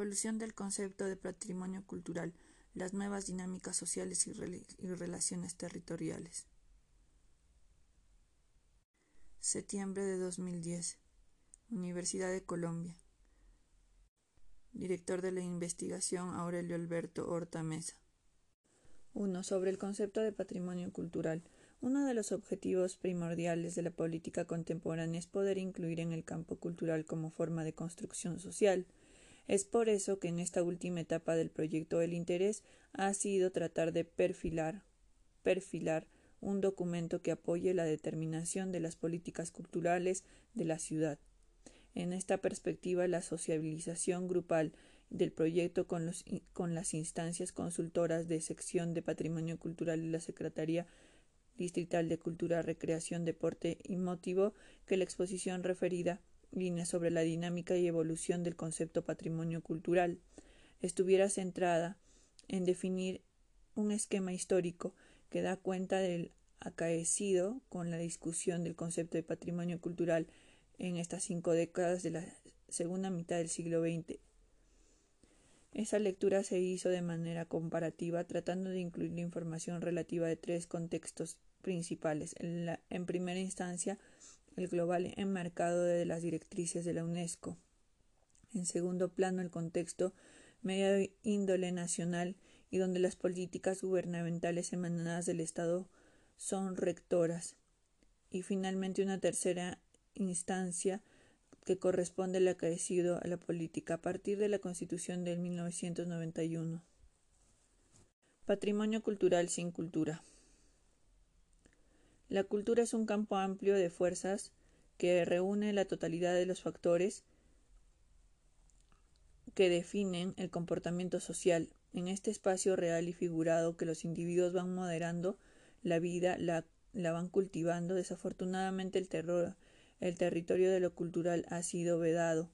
evolución del concepto de patrimonio cultural, las nuevas dinámicas sociales y, relaciones territoriales. Septiembre de 2010. Universidad de Colombia. Director de la investigación Aurelio Alberto Horta Mesa. 1. Sobre el concepto de patrimonio cultural. Uno de los objetivos primordiales de la política contemporánea es poder incluir en el campo cultural como forma de construcción social. Es por eso que en esta última etapa del proyecto el interés ha sido tratar de perfilar, un documento que apoye la determinación de las políticas culturales de la ciudad. En esta perspectiva, la sociabilización grupal del proyecto con, los, con las instancias consultoras de sección de patrimonio cultural de la Secretaría Distrital de Cultura, Recreación, Deporte y motivo que la exposición referida línea sobre la dinámica y evolución del concepto patrimonio cultural estuviera centrada en definir un esquema histórico que da cuenta del acaecido con la discusión del concepto de patrimonio cultural en estas cinco décadas de la segunda mitad del siglo XX. Esa lectura se hizo de manera comparativa, tratando de incluir la información relativa de tres contextos principales. En, en primera instancia, el global enmarcado de las directrices de la UNESCO. En segundo plano, el contexto medio índole nacional y donde las políticas gubernamentales emanadas del Estado son rectoras. Y finalmente, una tercera instancia que corresponde al acaecido a la política a partir de la Constitución del 1991. Patrimonio cultural sin cultura. La cultura es un campo amplio de fuerzas que reúne la totalidad de los factores que definen el comportamiento social. En este espacio real y figurado que los individuos van moderando la vida, la, la van cultivando. Desafortunadamente el terror, el territorio de lo cultural ha sido vedado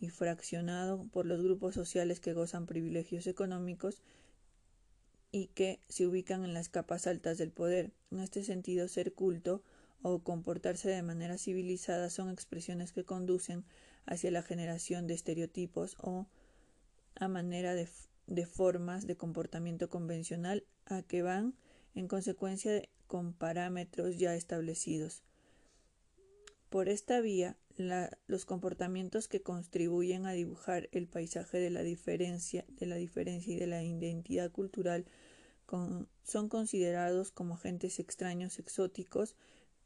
y fraccionado por los grupos sociales que gozan privilegios económicos y que se ubican en las capas altas del poder. En este sentido, ser culto o comportarse de manera civilizada son expresiones que conducen hacia la generación de estereotipos o a manera de, formas de comportamiento convencional a que van en consecuencia con parámetros ya establecidos. Por esta vía, los comportamientos que contribuyen a dibujar el paisaje de la diferencia, de la diferencia y de la identidad cultural son considerados como agentes extraños exóticos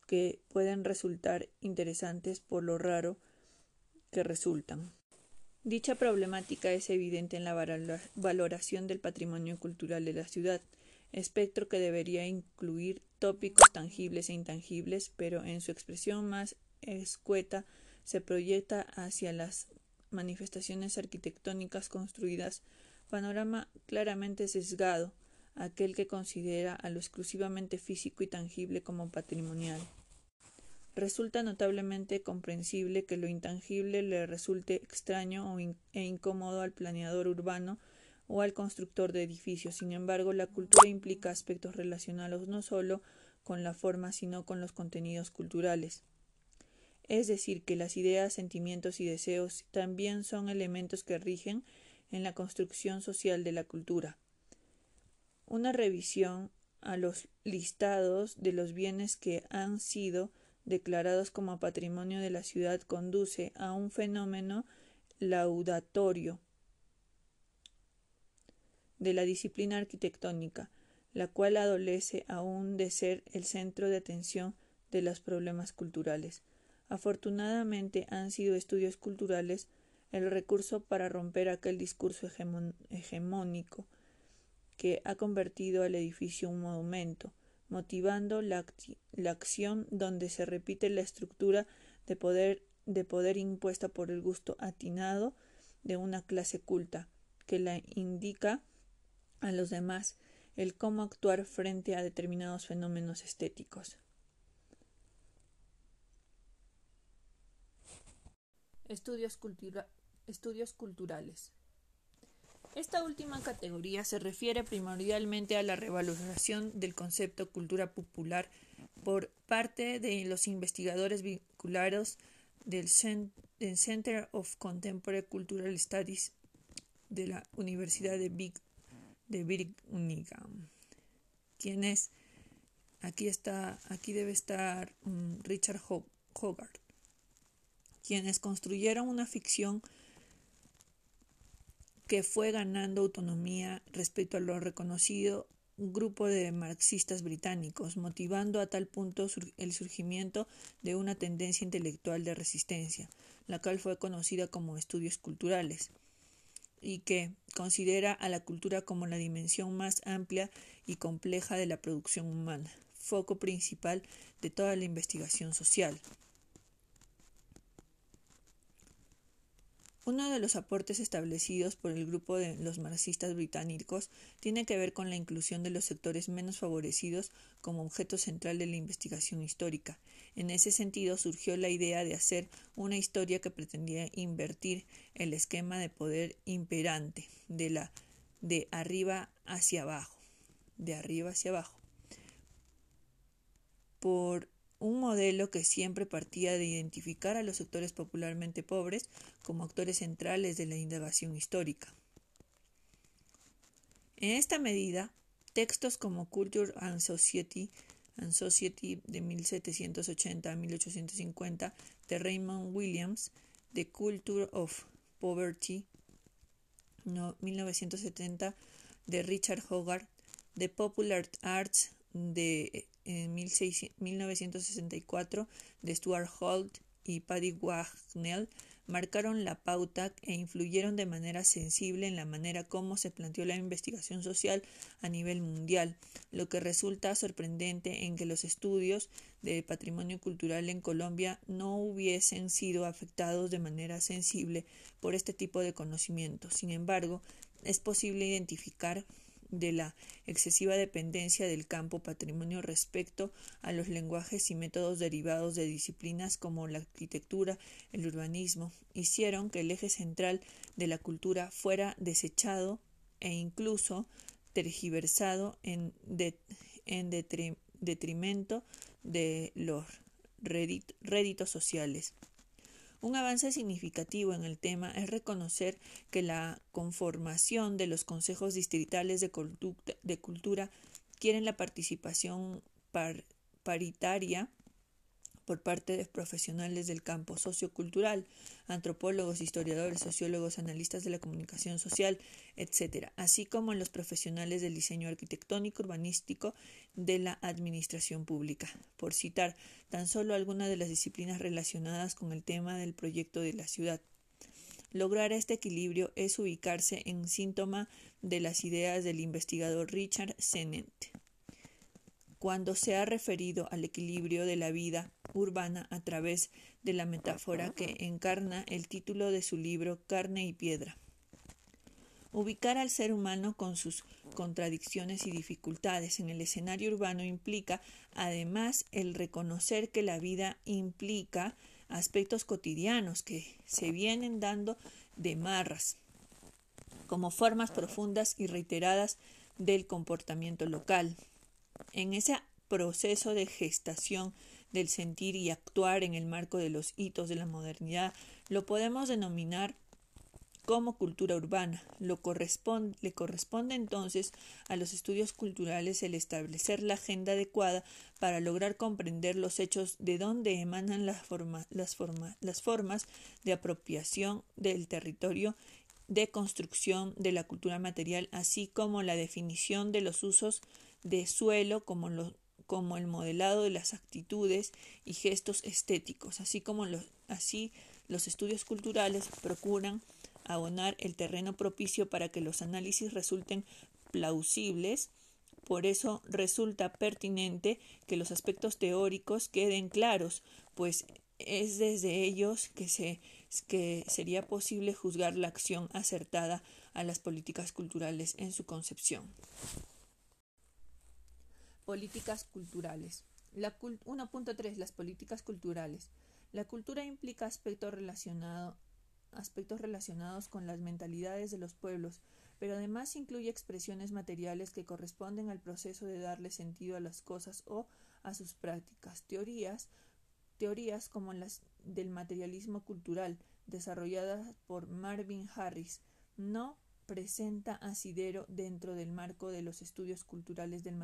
que pueden resultar interesantes por lo raro que resultan. Dicha problemática es evidente en la valoración del patrimonio cultural de la ciudad, espectro que debería incluir tópicos tangibles e intangibles, pero en su expresión más escueta se proyecta hacia las manifestaciones arquitectónicas construidas, panorama claramente sesgado, aquel que considera a lo exclusivamente físico y tangible como patrimonial. Resulta notablemente comprensible que lo intangible le resulte extraño e incómodo al planeador urbano o al constructor de edificios. Sin embargo, la cultura implica aspectos relacionados no solo con la forma, sino con los contenidos culturales. Es decir, que las ideas, sentimientos y deseos también son elementos que rigen en la construcción social de la cultura. Una revisión a los listados de los bienes que han sido declarados como patrimonio de la ciudad conduce a un fenómeno laudatorio de la disciplina arquitectónica, la cual adolece aún de ser el centro de atención de los problemas culturales. Afortunadamente han sido estudios culturales el recurso para romper aquel discurso hegemónico que ha convertido al edificio un monumento, motivando la, la, acción donde se repite la estructura de poder, de poder impuesta por el gusto atinado de una clase culta, que la indica a los demás el cómo actuar frente a determinados fenómenos estéticos. Estudios, culturales. Esta última categoría se refiere primordialmente a la revaloración del concepto cultura popular por parte de los investigadores vinculados del Center of Contemporary Cultural Studies de la Universidad de, Big, de Birmingham. ¿Quién es? Aquí está, aquí debe estar um, Richard Hogarth, quienes construyeron una ficción que fue ganando autonomía respecto a lo reconocido grupo de marxistas británicos, motivando a tal punto el surgimiento de una tendencia intelectual de resistencia, la cual fue conocida como estudios culturales, y que considera a la cultura como la dimensión más amplia y compleja de la producción humana, foco principal de toda la investigación social. Uno de los aportes establecidos por el grupo de los marxistas británicos tiene que ver con la inclusión de los sectores menos favorecidos como objeto central de la investigación histórica. En ese sentido surgió la idea de hacer una historia que pretendía invertir el esquema de poder imperante de la de arriba hacia abajo, de arriba hacia abajo. Un modelo que siempre partía de identificar a los sectores popularmente pobres como actores centrales de la indagación histórica. En esta medida, textos como Culture and Society, and Society de 1780 a 1850 de Raymond Williams, The Culture of Poverty, 1970 de Richard Hogarth, The Popular Arts de en 1964 de Stuart Holt y Paddy Wagnell marcaron la pauta e influyeron de manera sensible en la manera como se planteó la investigación social a nivel mundial, lo que resulta sorprendente en que los estudios de patrimonio cultural en Colombia no hubiesen sido afectados de manera sensible por este tipo de conocimiento. Sin embargo, es posible identificar de la excesiva dependencia del campo patrimonio respecto a los lenguajes y métodos derivados de disciplinas como la arquitectura, el urbanismo, hicieron que el eje central de la cultura fuera desechado e incluso tergiversado en, en detrimento de los réditos sociales. Un avance significativo en el tema es reconocer que la conformación de los consejos distritales de, cultura quieren la participación paritaria por parte de profesionales del campo sociocultural, antropólogos, historiadores, sociólogos, analistas de la comunicación social, etc., así como los profesionales del diseño arquitectónico, urbanístico, de la administración pública, por citar tan solo algunas de las disciplinas relacionadas con el tema del proyecto de la ciudad. Lograr este equilibrio es ubicarse en síntoma de las ideas del investigador Richard Sennett cuando se ha referido al equilibrio de la vida urbana a través de la metáfora que encarna el título de su libro Carne y Piedra. Ubicar al ser humano con sus contradicciones y dificultades en el escenario urbano implica, además, el reconocer que la vida implica aspectos cotidianos que se vienen dando de marras, como formas profundas y reiteradas del comportamiento local, en ese proceso de gestación del sentir y actuar en el marco de los hitos de la modernidad, lo podemos denominar como cultura urbana. Lo corresponde, le corresponde entonces a los estudios culturales el establecer la agenda adecuada para lograr comprender los hechos de dónde emanan las, las, las formas de apropiación del territorio de construcción de la cultura material, así como la definición de los usos de suelo como, como el modelado de las actitudes y gestos estéticos, así como los, así los estudios culturales procuran abonar el terreno propicio para que los análisis resulten plausibles. Por eso resulta pertinente que los aspectos teóricos queden claros, pues es desde ellos que, se, que sería posible juzgar la acción acertada a las políticas culturales en su concepción. Políticas culturales. 1.3. Las políticas culturales. La cultura implica aspectos, relacionado, aspectos relacionados con las mentalidades de los pueblos, pero además incluye expresiones materiales que corresponden al proceso de darle sentido a las cosas o a sus prácticas. Teorías, teorías como las del materialismo cultural, desarrolladas por Marvin Harris, no presenta asidero dentro del marco de los estudios culturales del,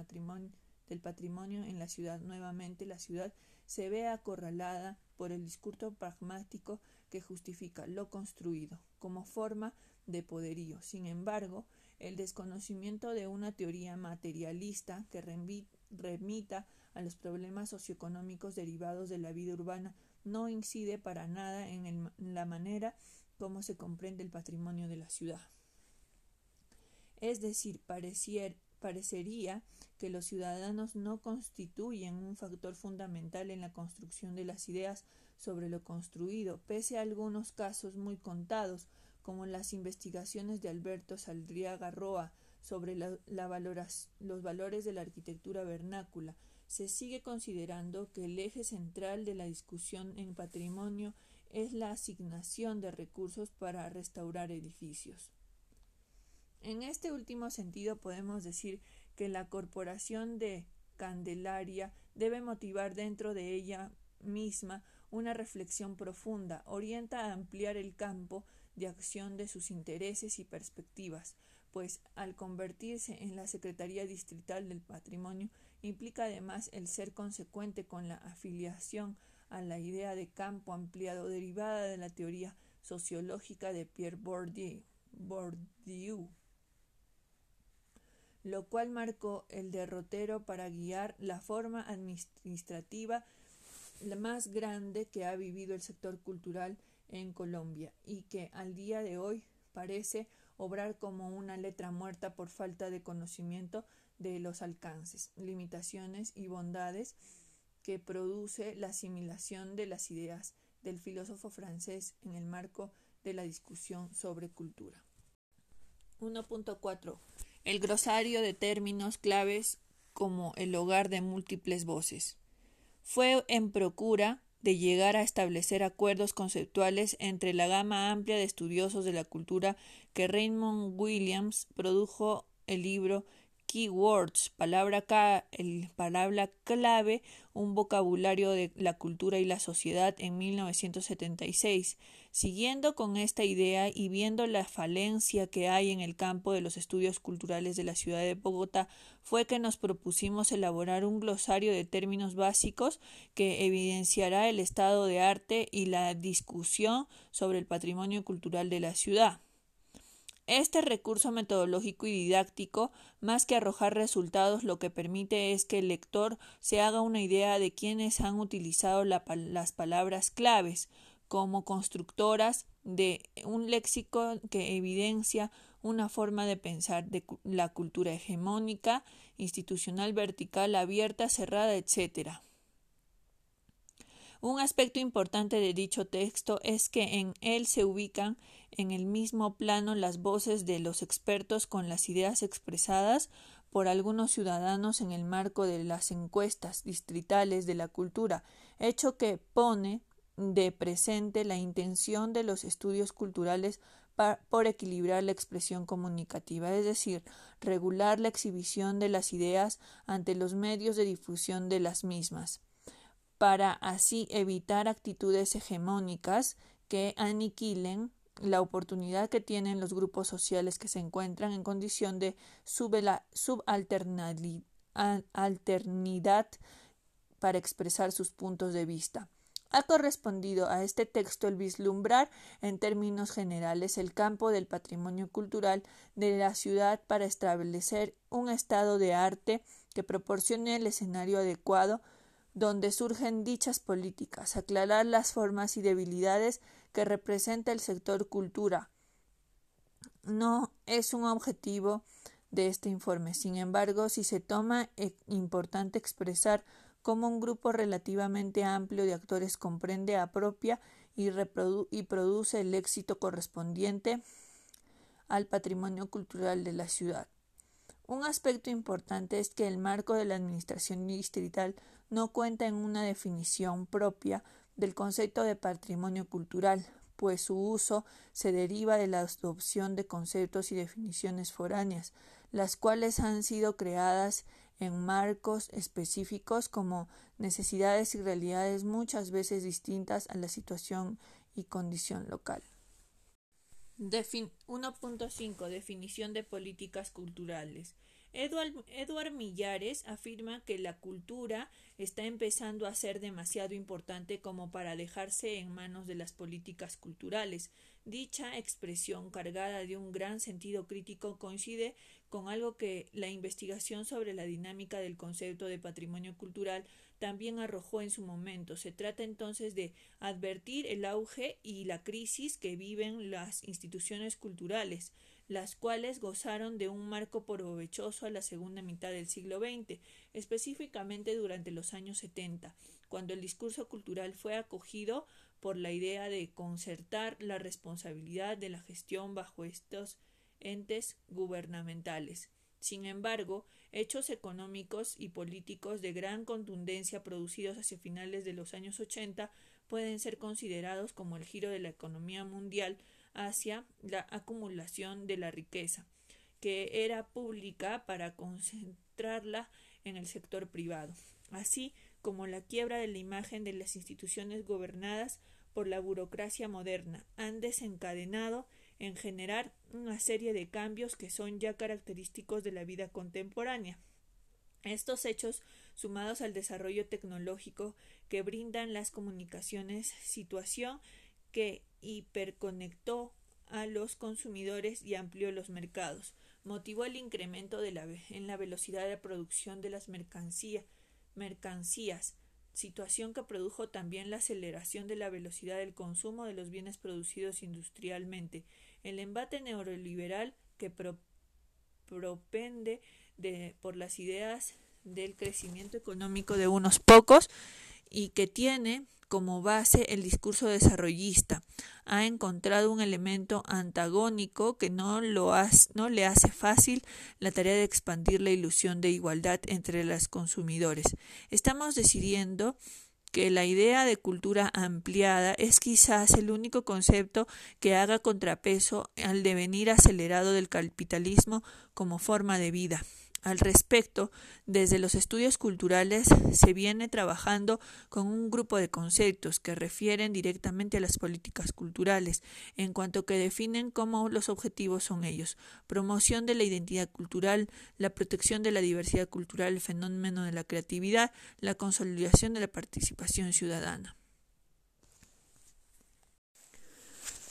del patrimonio en la ciudad. Nuevamente, la ciudad se ve acorralada por el discurso pragmático que justifica lo construido como forma de poderío. Sin embargo, el desconocimiento de una teoría materialista que remita a los problemas socioeconómicos derivados de la vida urbana no incide para nada en, la manera como se comprende el patrimonio de la ciudad. Es decir, parecería que los ciudadanos no constituyen un factor fundamental en la construcción de las ideas sobre lo construido, pese a algunos casos muy contados, como las investigaciones de Alberto Saldriaga Roa sobre los valores de la arquitectura vernácula, se sigue considerando que el eje central de la discusión en patrimonio es la asignación de recursos para restaurar edificios. En este último sentido podemos decir que la corporación de Candelaria debe motivar dentro de ella misma una reflexión profunda, orienta a ampliar el campo de acción de sus intereses y perspectivas, pues al convertirse en la Secretaría Distrital del Patrimonio implica además el ser consecuente con la afiliación a la idea de campo ampliado derivada de la teoría sociológica de Pierre Bourdieu, Bourdieu lo cual marcó el derrotero para guiar la forma administrativa más grande que ha vivido el sector cultural en Colombia y que al día de hoy parece obrar como una letra muerta por falta de conocimiento de los alcances, limitaciones y bondades que produce la asimilación de las ideas del filósofo francés en el marco de la discusión sobre cultura. 1.4. El grosario de términos claves como el hogar de múltiples voces. Fue en procura de llegar a establecer acuerdos conceptuales entre la gama amplia de estudiosos de la cultura que Raymond Williams produjo el libro Keywords, palabra, palabra clave, un vocabulario de la cultura y la sociedad en 1976. Siguiendo con esta idea y viendo la falencia que hay en el campo de los estudios culturales de la ciudad de Bogotá, fue que nos propusimos elaborar un glosario de términos básicos que evidenciará el estado de arte y la discusión sobre el patrimonio cultural de la ciudad. Este recurso metodológico y didáctico, más que arrojar resultados, lo que permite es que el lector se haga una idea de quiénes han utilizado las palabras claves como constructoras de un léxico que evidencia una forma de pensar de la cultura hegemónica, institucional, vertical, abierta, cerrada, etc. Un aspecto importante de dicho texto es que en él se ubican en el mismo plano las voces de los expertos con las ideas expresadas por algunos ciudadanos en el marco de las encuestas distritales de la cultura, hecho que pone de presente la intención de los estudios culturales por equilibrar la expresión comunicativa, es decir, regular la exhibición de las ideas ante los medios de difusión de las mismas, para así evitar actitudes hegemónicas que aniquilen la oportunidad que tienen los grupos sociales que se encuentran en condición de subalternidad para expresar sus puntos de vista. Ha correspondido a este texto el vislumbrar en términos generales el campo del patrimonio cultural de la ciudad para establecer un estado de arte que proporcione el escenario adecuado donde surgen dichas políticas, aclarar las formas y debilidades que representa el sector cultura. No es un objetivo de este informe. Sin embargo, si se toma es importante expresar cómo un grupo relativamente amplio de actores comprende, apropia y, y produce el éxito correspondiente al patrimonio cultural de la ciudad. Un aspecto importante es que el marco de la administración distrital no cuenta en una definición propia del concepto de patrimonio cultural, pues su uso se deriva de la adopción de conceptos y definiciones foráneas, las cuales han sido creadas en marcos específicos como necesidades y realidades muchas veces distintas a la situación y condición local. 1.5 Definición de políticas culturales. Edward, Millares afirma que la cultura está empezando a ser demasiado importante como para dejarse en manos de las políticas culturales. Dicha expresión, cargada de un gran sentido crítico, coincide con algo que la investigación sobre la dinámica del concepto de patrimonio cultural también arrojó en su momento. Se trata entonces de advertir el auge y la crisis que viven las instituciones culturales, las cuales gozaron de un marco provechoso a la segunda mitad del siglo XX, específicamente durante los años 70, cuando el discurso cultural fue acogido por la idea de concertar la responsabilidad de la gestión bajo estos entes gubernamentales. Sin embargo, hechos económicos y políticos de gran contundencia producidos hacia finales de los años 80 pueden ser considerados como el giro de la economía mundial hacia la acumulación de la riqueza, que era pública para concentrarla en el sector privado, así como la quiebra de la imagen de las instituciones gobernadas por la burocracia moderna, han desencadenado en generar una serie de cambios que son ya característicos de la vida contemporánea. Estos hechos, sumados al desarrollo tecnológico que brindan las comunicaciones, situación que hiperconectó a los consumidores y amplió los mercados, motivó el incremento de la, en la velocidad de producción de las mercancías, mercancías, situación que produjo también la aceleración de la velocidad del consumo de los bienes producidos industrialmente. El embate neoliberal que propende de, por las ideas del crecimiento económico de unos pocos y que tiene como base el discurso desarrollista. Ha encontrado un elemento antagónico que no, lo no le hace fácil la tarea de expandir la ilusión de igualdad entre los consumidores. Estamos decidiendo que la idea de cultura ampliada es quizás el único concepto que haga contrapeso al devenir acelerado del capitalismo como forma de vida. Al respecto, desde los estudios culturales se viene trabajando con un grupo de conceptos que refieren directamente a las políticas culturales, en cuanto que definen cómo los objetivos son ellos promoción de la identidad cultural, la protección de la diversidad cultural, el fenómeno de la creatividad, la consolidación de la participación ciudadana.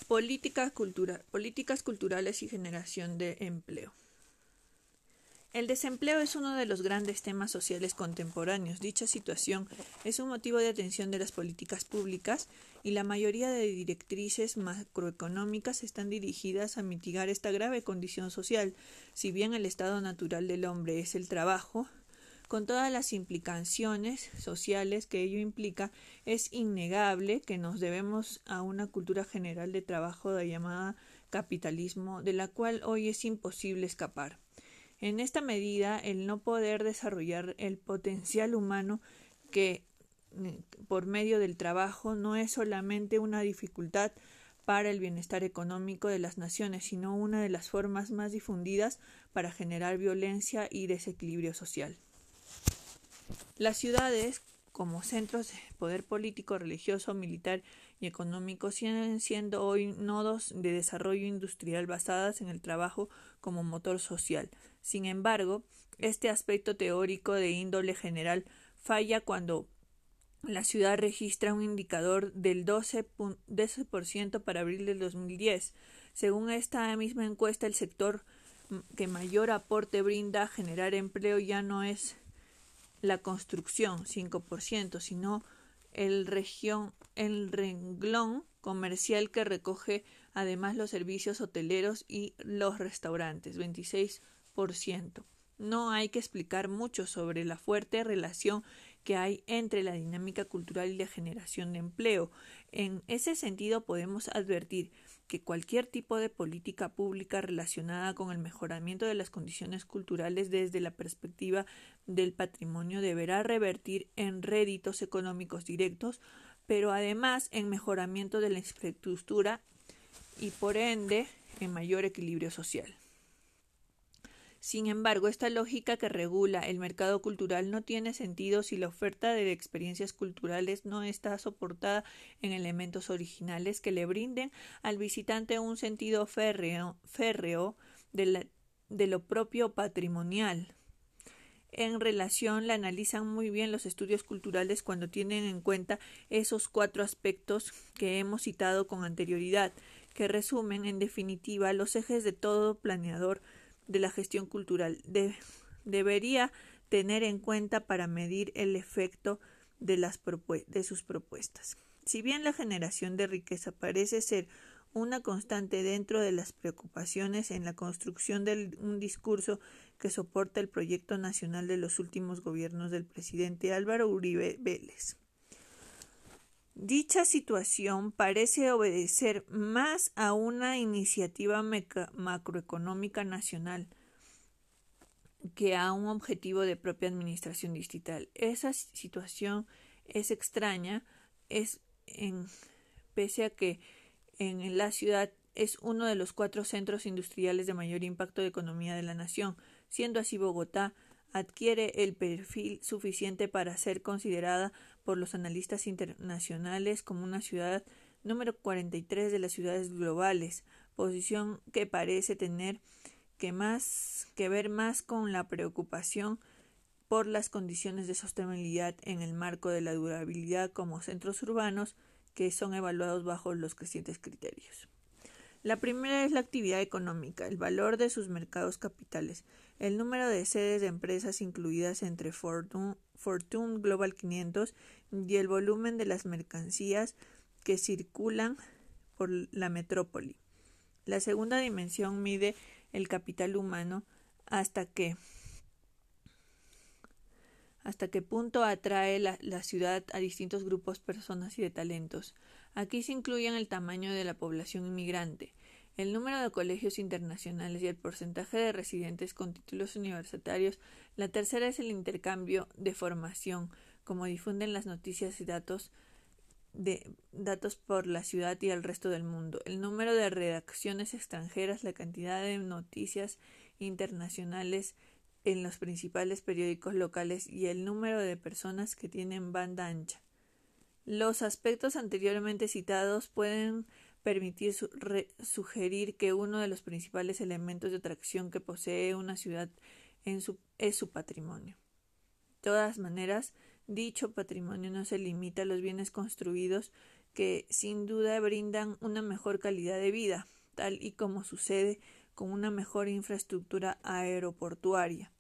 políticas culturales y generación de empleo. El desempleo es uno de los grandes temas sociales contemporáneos. Dicha situación es un motivo de atención de las políticas públicas y la mayoría de directrices macroeconómicas están dirigidas a mitigar esta grave condición social. Si bien el estado natural del hombre es el trabajo, con todas las implicaciones sociales que ello implica, es innegable que nos debemos a una cultura general de trabajo llamada capitalismo, de la cual hoy es imposible escapar. En esta medida, el no poder desarrollar el potencial humano que mm, por medio del trabajo no es solamente una dificultad para el bienestar económico de las naciones, sino una de las formas más difundidas para generar violencia y desequilibrio social. Las ciudades, como centros de poder político, religioso, militar y económico, siguen siendo hoy nodos de desarrollo industrial basadas en el trabajo como motor social. Sin embargo, este aspecto teórico de índole general falla cuando la ciudad registra un indicador del 12%, para abril del 2010. Según esta misma encuesta, el sector que mayor aporte brinda a generar empleo ya no es la construcción, 5%, sino el, región, el renglón comercial que recoge además los servicios hoteleros y los restaurantes, 26%. No hay que explicar mucho sobre la fuerte relación que hay entre la dinámica cultural y la generación de empleo. En ese sentido podemos advertir que cualquier tipo de política pública relacionada con el mejoramiento de las condiciones culturales desde la perspectiva del patrimonio deberá revertir en réditos económicos directos, pero además en mejoramiento de la infraestructura y por ende en mayor equilibrio social. Sin embargo, esta lógica que regula el mercado cultural no tiene sentido si la oferta de experiencias culturales no está soportada en elementos originales que le brinden al visitante un sentido férreo, de lo propio patrimonial. En relación, la analizan muy bien los estudios culturales cuando tienen en cuenta esos cuatro aspectos que hemos citado con anterioridad, que resumen, en definitiva, los ejes de todo planeador de la gestión cultural. debería tener en cuenta para medir el efecto de, las de sus propuestas. Si bien la generación de riqueza parece ser una constante dentro de las preocupaciones en la construcción de un discurso que soporta el proyecto nacional de los últimos gobiernos del presidente Álvaro Uribe Vélez. Dicha situación parece obedecer más a una iniciativa macroeconómica nacional que a un objetivo de propia administración distrital. Esa situación es extraña, es pese a que en la ciudad es uno de los cuatro centros industriales de mayor impacto de economía de la nación, siendo así Bogotá adquiere el perfil suficiente para ser considerada por los analistas internacionales como una ciudad número 43 de las ciudades globales, posición que parece tener que más que ver más con la preocupación por las condiciones de sostenibilidad en el marco de la durabilidad como centros urbanos que son evaluados bajo los crecientes criterios. La primera es la actividad económica, el valor de sus mercados capitales, el número de sedes de empresas incluidas entre Fortune, Global 500 y el volumen de las mercancías que circulan por la metrópoli. La segunda dimensión mide el capital humano hasta que hasta qué punto atrae la, la, ciudad a distintos grupos, personas y de talentos. Aquí se incluyen el tamaño de la población inmigrante, el número de colegios internacionales y el porcentaje de residentes con títulos universitarios. La tercera es el intercambio de formación, como difunden las noticias y datos de datos por la ciudad y el resto del mundo, el número de redacciones extranjeras, la cantidad de noticias internacionales en los principales periódicos locales y el número de personas que tienen banda ancha. Los aspectos anteriormente citados pueden permitir sugerir que uno de los principales elementos de atracción que posee una ciudad es su patrimonio. De todas maneras, dicho patrimonio no se limita a los bienes construidos que sin duda brindan una mejor calidad de vida, tal y como sucede con una mejor infraestructura aeroportuaria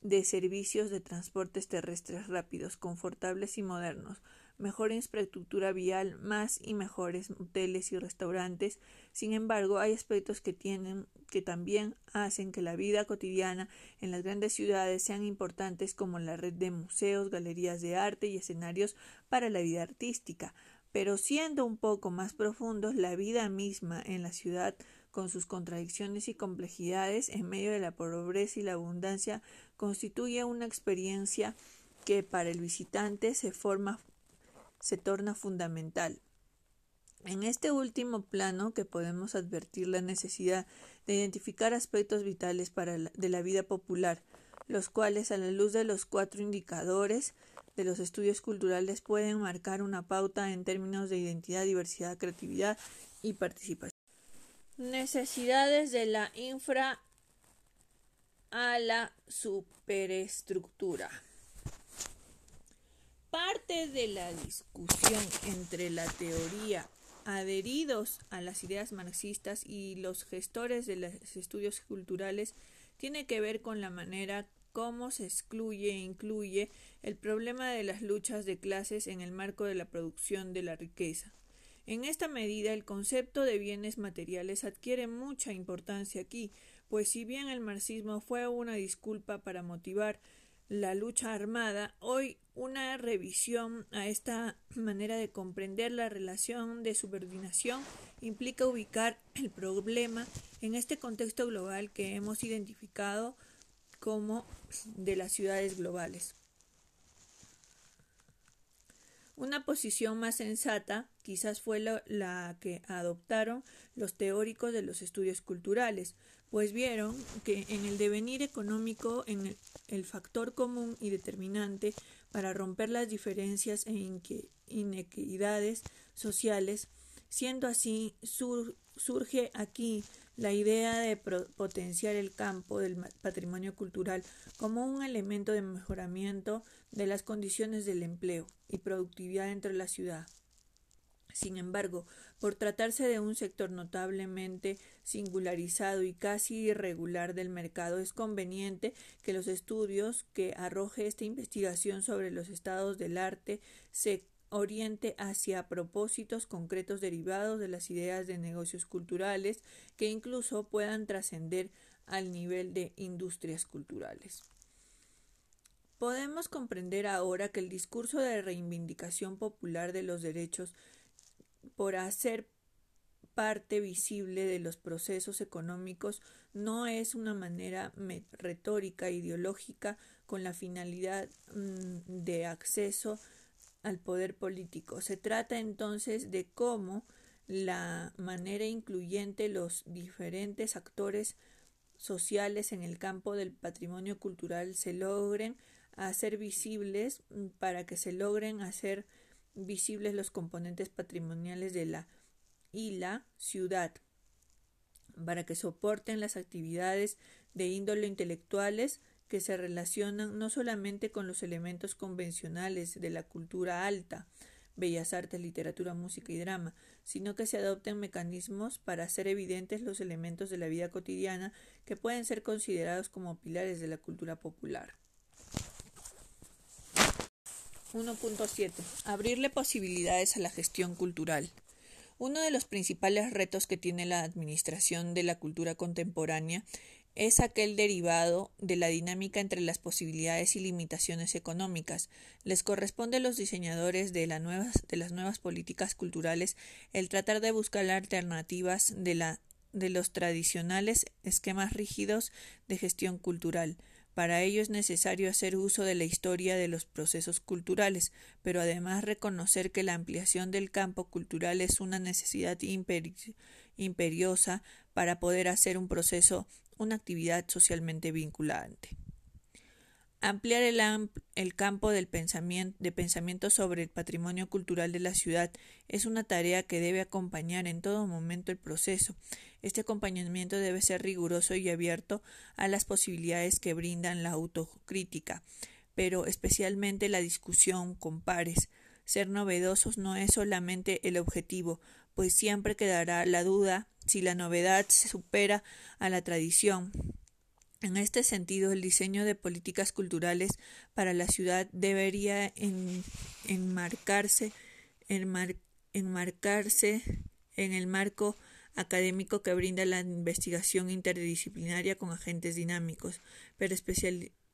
de servicios de transportes terrestres rápidos, confortables y modernos, mejor infraestructura vial, más y mejores hoteles y restaurantes. Sin embargo, hay aspectos que tienen que también hacen que la vida cotidiana en las grandes ciudades sean importantes como la red de museos, galerías de arte y escenarios para la vida artística. Pero siendo un poco más profundos, la vida misma en la ciudad con sus contradicciones y complejidades en medio de la pobreza y la abundancia constituye una experiencia que para el visitante se forma se torna fundamental. En este último plano que podemos advertir la necesidad de identificar aspectos vitales para de la vida popular, los cuales a la luz de los cuatro indicadores de los estudios culturales pueden marcar una pauta en términos de identidad, diversidad, creatividad y participación. Necesidades de la infra a la superestructura. Parte de la discusión entre la teoría adheridos a las ideas marxistas y los gestores de los estudios culturales tiene que ver con la manera cómo se excluye e incluye el problema de las luchas de clases en el marco de la producción de la riqueza. En esta medida, el concepto de bienes materiales adquiere mucha importancia aquí, pues si bien el marxismo fue una disculpa para motivar la lucha armada, hoy una revisión a esta manera de comprender la relación de subordinación implica ubicar el problema en este contexto global que hemos identificado como de las ciudades globales. Una posición más sensata quizás fue la, que adoptaron los teóricos de los estudios culturales, pues vieron que en el devenir económico en el, factor común y determinante para romper las diferencias e inequidades sociales, siendo así surge aquí la idea de potenciar el campo del patrimonio cultural como un elemento de mejoramiento de las condiciones del empleo y productividad dentro de la ciudad. Sin embargo, por tratarse de un sector notablemente singularizado y casi irregular del mercado, es conveniente que los estudios que arroje esta investigación sobre los estados del arte se oriente hacia propósitos concretos derivados de las ideas de negocios culturales que incluso puedan trascender al nivel de industrias culturales. Podemos comprender ahora que el discurso de reivindicación popular de los derechos por hacer parte visible de los procesos económicos no es una manera retórica ideológica con la finalidad mm, de acceso al poder político. Se trata entonces de cómo la manera incluyente los diferentes actores sociales en el campo del patrimonio cultural se logren hacer visibles mm, para que se logren hacer visibles los componentes patrimoniales de la y la ciudad para que soporten las actividades de índole intelectuales que se relacionan no solamente con los elementos convencionales de la cultura alta, bellas artes, literatura, música y drama, sino que se adopten mecanismos para hacer evidentes los elementos de la vida cotidiana que pueden ser considerados como pilares de la cultura popular. 1.7. Abrirle posibilidades a la gestión cultural. Uno de los principales retos que tiene la administración de la cultura contemporánea es aquel derivado de la dinámica entre las posibilidades y limitaciones económicas. Les corresponde a los diseñadores de, las nuevas políticas culturales el tratar de buscar alternativas de los tradicionales esquemas rígidos de gestión cultural. Para ello es necesario hacer uso de la historia de los procesos culturales, pero además reconocer que la ampliación del campo cultural es una necesidad imperiosa para poder hacer un proceso una actividad socialmente vinculante. Ampliar el, campo del pensamiento, de pensamiento sobre el patrimonio cultural de la ciudad es una tarea que debe acompañar en todo momento el proceso. Este acompañamiento debe ser riguroso y abierto a las posibilidades que brindan la autocrítica, pero especialmente la discusión con pares. Ser novedosos no es solamente el objetivo, pues siempre quedará la duda si la novedad se supera a la tradición. En este sentido, el diseño de políticas culturales para la ciudad debería enmarcarse, enmarcarse en el marco académico que brinda la investigación interdisciplinaria con agentes dinámicos, pero,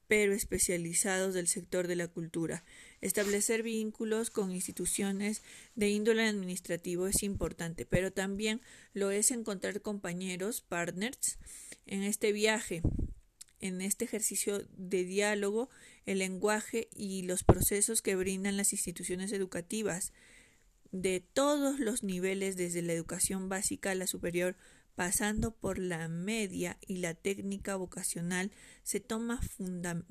pero especializados del sector de la cultura. Establecer vínculos con instituciones de índole administrativo es importante, pero también lo es encontrar compañeros, partners, en este viaje, en este ejercicio de diálogo, el lenguaje y los procesos que brindan las instituciones educativas. De todos los niveles, desde la educación básica a la superior, pasando por la media y la técnica vocacional, se, toma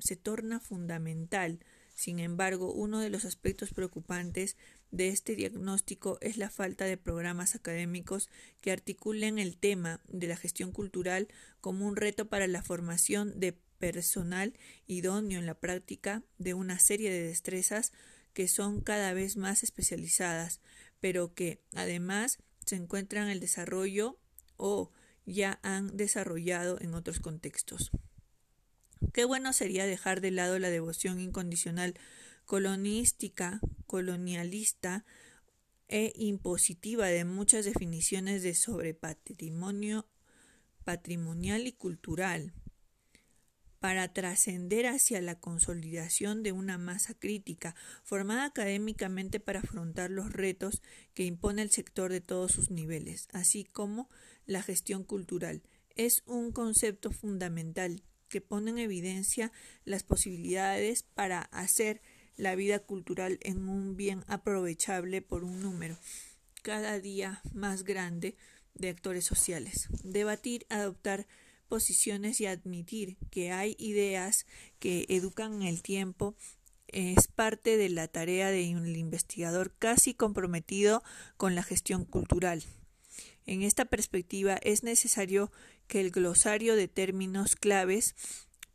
se torna fundamental. Sin embargo, uno de los aspectos preocupantes de este diagnóstico es la falta de programas académicos que articulen el tema de la gestión cultural como un reto para la formación de personal idóneo en la práctica de una serie de destrezas que son cada vez más especializadas, pero que además se encuentran en el desarrollo o ya han desarrollado en otros contextos. Qué bueno sería dejar de lado la devoción incondicional colonística, colonialista e impositiva de muchas definiciones de sobre patrimonio patrimonial y cultural para trascender hacia la consolidación de una masa crítica formada académicamente para afrontar los retos que impone el sector de todos sus niveles, así como la gestión cultural. Es un concepto fundamental que pone en evidencia las posibilidades para hacer la vida cultural en un bien aprovechable por un número cada día más grande de actores sociales. Debatir, adoptar posiciones y admitir que hay ideas que educan el tiempo es parte de la tarea de un investigador casi comprometido con la gestión cultural. En esta perspectiva es necesario que el glosario de términos claves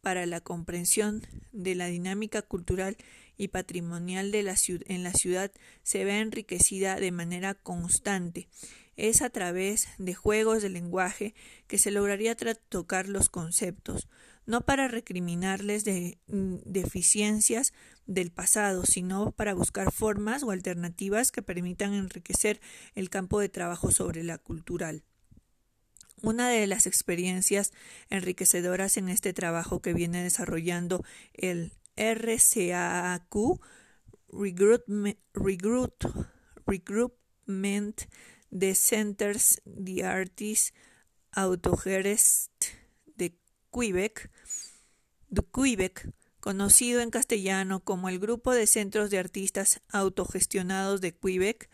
para la comprensión de la dinámica cultural y patrimonial de la en la ciudad se vea enriquecida de manera constante. Es a través de juegos de lenguaje que se lograría tocar los conceptos, no para recriminarles de mm, deficiencias del pasado, sino para buscar formas o alternativas que permitan enriquecer el campo de trabajo sobre la cultural. Una de las experiencias enriquecedoras en este trabajo que viene desarrollando el RCAQ, Recruitment, Recruitment de Centers de Artis Autogerest de Quebec, de Quebec, conocido en castellano como el Grupo de Centros de Artistas Autogestionados de Quebec,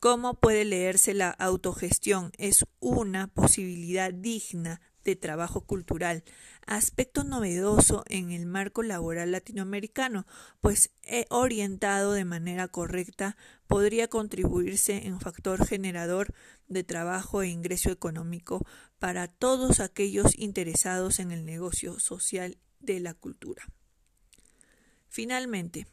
¿Cómo puede leerse la autogestión? Es una posibilidad digna de trabajo cultural, aspecto novedoso en el marco laboral latinoamericano, pues orientado de manera correcta podría contribuirse en factor generador de trabajo e ingreso económico para todos aquellos interesados en el negocio social de la cultura. Finalmente,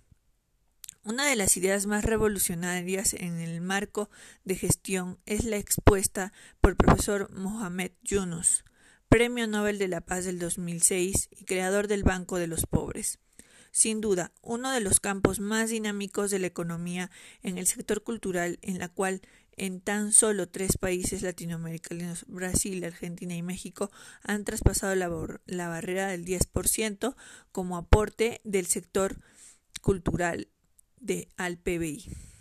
una de las ideas más revolucionarias en el marco de gestión es la expuesta por el profesor Mohamed Yunus, Premio Nobel de la Paz del 2006 y creador del Banco de los Pobres. Sin duda, uno de los campos más dinámicos de la economía en el sector cultural, en la cual en tan solo tres países latinoamericanos, Brasil, Argentina y México, han traspasado la, la barrera del 10% como aporte del sector cultural de al PBI.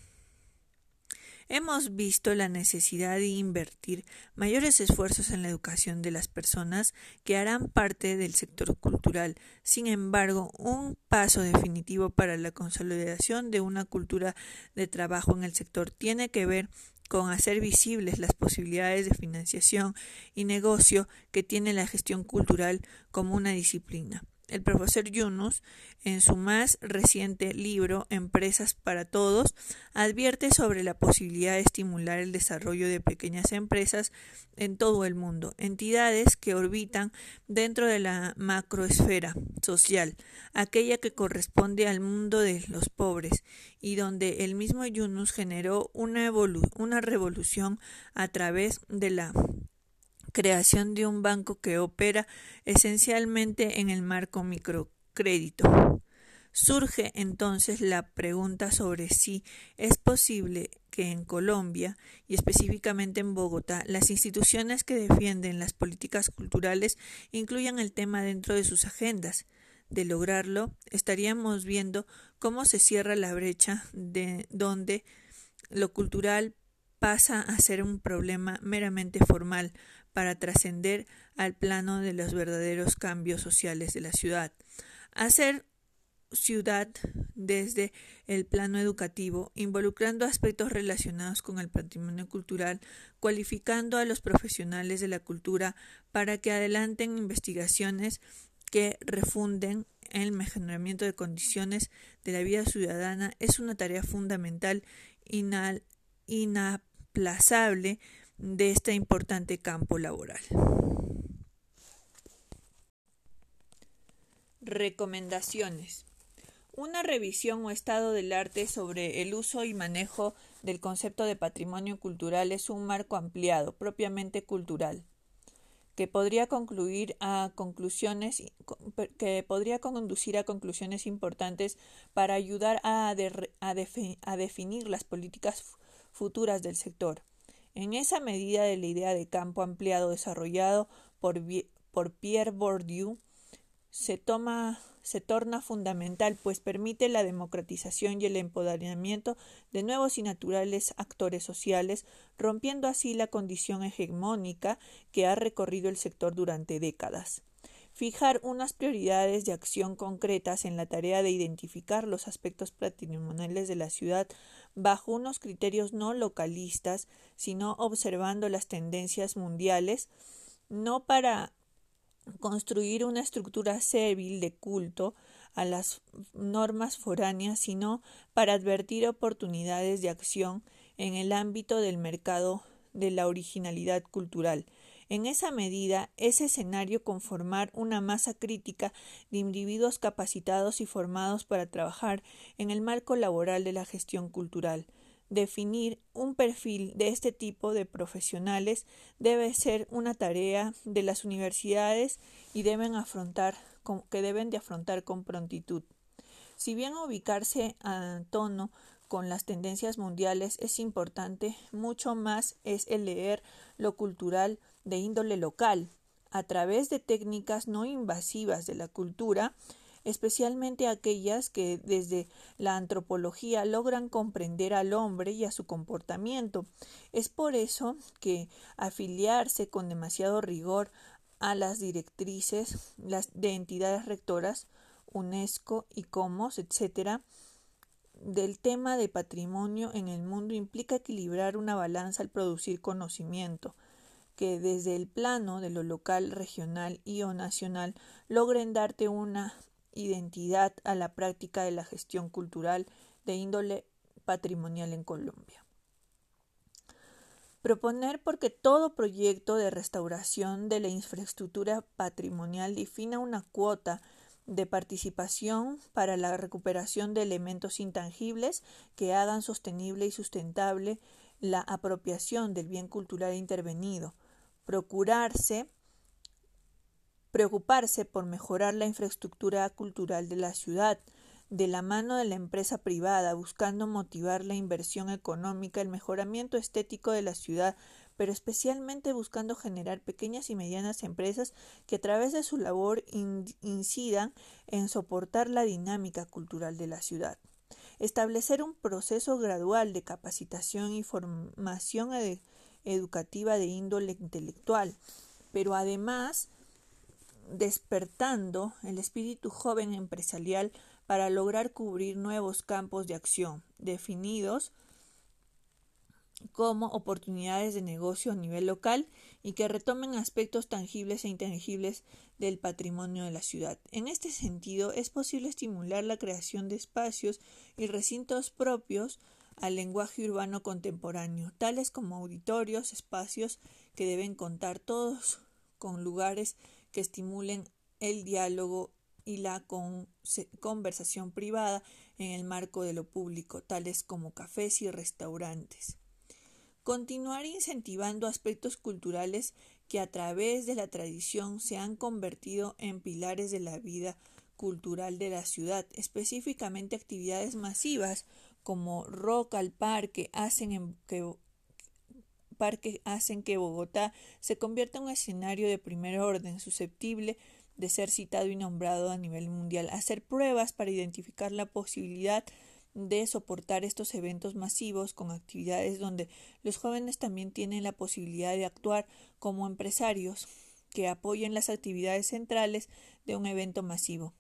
Hemos visto la necesidad de invertir mayores esfuerzos en la educación de las personas que harán parte del sector cultural. Sin embargo, un paso definitivo para la consolidación de una cultura de trabajo en el sector tiene que ver con hacer visibles las posibilidades de financiación y negocio que tiene la gestión cultural como una disciplina. El profesor Yunus, en su más reciente libro Empresas para Todos, advierte sobre la posibilidad de estimular el desarrollo de pequeñas empresas en todo el mundo, entidades que orbitan dentro de la macroesfera social, aquella que corresponde al mundo de los pobres, y donde el mismo Yunus generó una, una revolución a través de la creación de un banco que opera esencialmente en el marco microcrédito. Surge entonces la pregunta sobre si es posible que en Colombia y específicamente en Bogotá las instituciones que defienden las políticas culturales incluyan el tema dentro de sus agendas. De lograrlo, estaríamos viendo cómo se cierra la brecha de donde lo cultural pasa a ser un problema meramente formal para trascender al plano de los verdaderos cambios sociales de la ciudad. Hacer ciudad desde el plano educativo, involucrando aspectos relacionados con el patrimonio cultural, cualificando a los profesionales de la cultura para que adelanten investigaciones que refunden el mejoramiento de condiciones de la vida ciudadana es una tarea fundamental, inaplazable de este importante campo laboral. Recomendaciones. Una revisión o estado del arte sobre el uso y manejo del concepto de patrimonio cultural es un marco ampliado, propiamente cultural, que podría concluir a conclusiones que podría conducir a conclusiones importantes para ayudar a, a definir las políticas futuras del sector. En esa medida de la idea de campo ampliado desarrollado por, Pierre Bourdieu se, se torna fundamental, pues permite la democratización y el empoderamiento de nuevos y naturales actores sociales, rompiendo así la condición hegemónica que ha recorrido el sector durante décadas. fijar unas prioridades de acción concretas en la tarea de identificar los aspectos patrimoniales de la ciudad bajo unos criterios no localistas, sino observando las tendencias mundiales, no para construir una estructura servil de culto a las normas foráneas, sino para advertir oportunidades de acción en el ámbito del mercado de la originalidad cultural, en esa medida, ese escenario conformar una masa crítica de individuos capacitados y formados para trabajar en el marco laboral de la gestión cultural. Definir un perfil de este tipo de profesionales debe ser una tarea de las universidades y deben afrontar que deben de afrontar con prontitud. Si bien ubicarse a tono con las tendencias mundiales es importante, mucho más es el leer lo cultural de índole local, a través de técnicas no invasivas de la cultura, especialmente aquellas que desde la antropología logran comprender al hombre y a su comportamiento. Es por eso que afiliarse con demasiado rigor a las directrices de entidades rectoras, UNESCO, ICOMOS, etc., del tema de patrimonio en el mundo implica equilibrar una balanza al producir conocimiento, que desde el plano de lo local, regional y o nacional logren darte una identidad a la práctica de la gestión cultural de índole patrimonial en Colombia. Proponer porque todo proyecto de restauración de la infraestructura patrimonial defina una cuota de participación para la recuperación de elementos intangibles que hagan sostenible y sustentable la apropiación del bien cultural intervenido, procurarse preocuparse por mejorar la infraestructura cultural de la ciudad, de la mano de la empresa privada, buscando motivar la inversión económica, el mejoramiento estético de la ciudad, pero especialmente buscando generar pequeñas y medianas empresas que a través de su labor incidan en soportar la dinámica cultural de la ciudad. Establecer un proceso gradual de capacitación y formación educativa de índole intelectual, pero además despertando el espíritu joven empresarial para lograr cubrir nuevos campos de acción definidos como oportunidades de negocio a nivel local y que retomen aspectos tangibles e intangibles del patrimonio de la ciudad. En este sentido, es posible estimular la creación de espacios y recintos propios al lenguaje urbano contemporáneo, tales como auditorios, espacios que deben contar todos con lugares que estimulen el diálogo y la conversación privada en el marco de lo público, tales como cafés y restaurantes. Continuar incentivando aspectos culturales que a través de la tradición se han convertido en pilares de la vida cultural de la ciudad, específicamente actividades masivas como Rock al Parque hacen que hacen que Bogotá se convierta en un escenario de primer orden susceptible de ser citado y nombrado a nivel mundial, hacer pruebas para identificar la posibilidad de soportar estos eventos masivos con actividades donde los jóvenes también tienen la posibilidad de actuar como empresarios que apoyen las actividades centrales de un evento masivo.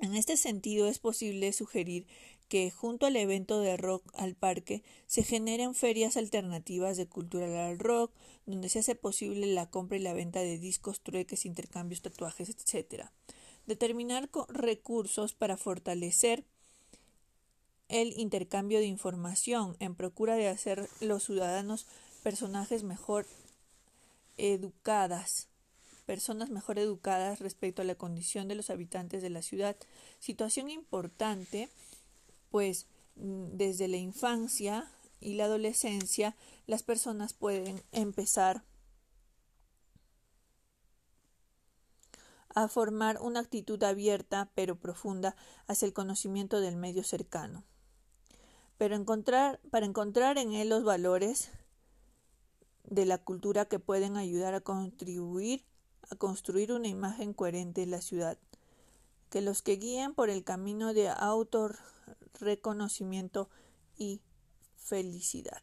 En este sentido, es posible sugerir que junto al evento de rock al parque se generen ferias alternativas de cultural al rock, donde se hace posible la compra y la venta de discos, trueques, intercambios, tatuajes, etc. Determinar recursos para fortalecer el intercambio de información en procura de hacer los ciudadanos personajes mejor educadas, personas mejor educadas respecto a la condición de los habitantes de la ciudad, situación importante pues mm, desde la infancia y la adolescencia las personas pueden empezar a formar una actitud abierta pero profunda hacia el conocimiento del medio cercano. Pero encontrar, para encontrar en él los valores de la cultura que pueden ayudar a contribuir a construir una imagen coherente de la ciudad, que los que guíen por el camino de autor reconocimiento y felicidad.